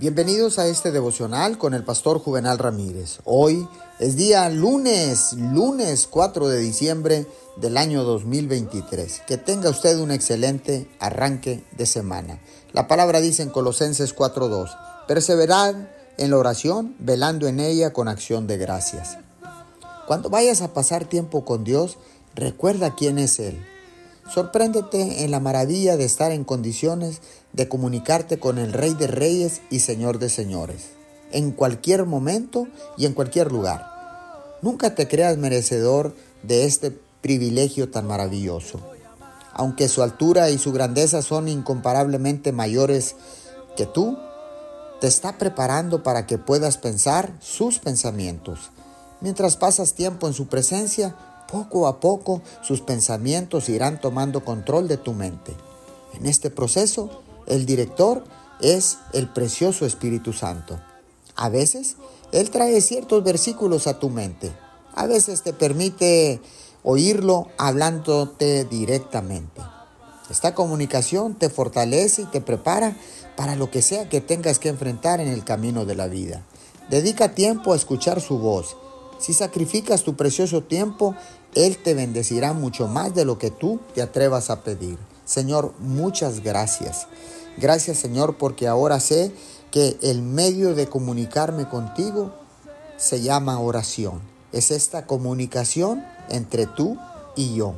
Bienvenidos a este devocional con el pastor Juvenal Ramírez. Hoy es día lunes, lunes 4 de diciembre del año 2023. Que tenga usted un excelente arranque de semana. La palabra dice en Colosenses 4.2, perseverad en la oración, velando en ella con acción de gracias. Cuando vayas a pasar tiempo con Dios, recuerda quién es Él Sorpréndete en la maravilla de estar en condiciones de comunicarte con el Rey de Reyes y Señor de Señores, en cualquier momento y en cualquier lugar. Nunca te creas merecedor de este privilegio tan maravilloso. Aunque su altura y su grandeza son incomparablemente mayores que tú, te está preparando para que puedas pensar sus pensamientos. Mientras pasas tiempo en su presencia, poco a poco sus pensamientos irán tomando control de tu mente. En este proceso, el director es el precioso Espíritu Santo. A veces, Él trae ciertos versículos a tu mente. A veces te permite oírlo hablándote directamente. Esta comunicación te fortalece y te prepara para lo que sea que tengas que enfrentar en el camino de la vida. Dedica tiempo a escuchar su voz. Si sacrificas tu precioso tiempo, él te bendecirá mucho más de lo que tú te atrevas a pedir. Señor, muchas gracias. Gracias Señor porque ahora sé que el medio de comunicarme contigo se llama oración. Es esta comunicación entre tú y yo,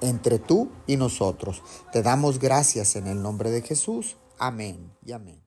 entre tú y nosotros. Te damos gracias en el nombre de Jesús. Amén y amén.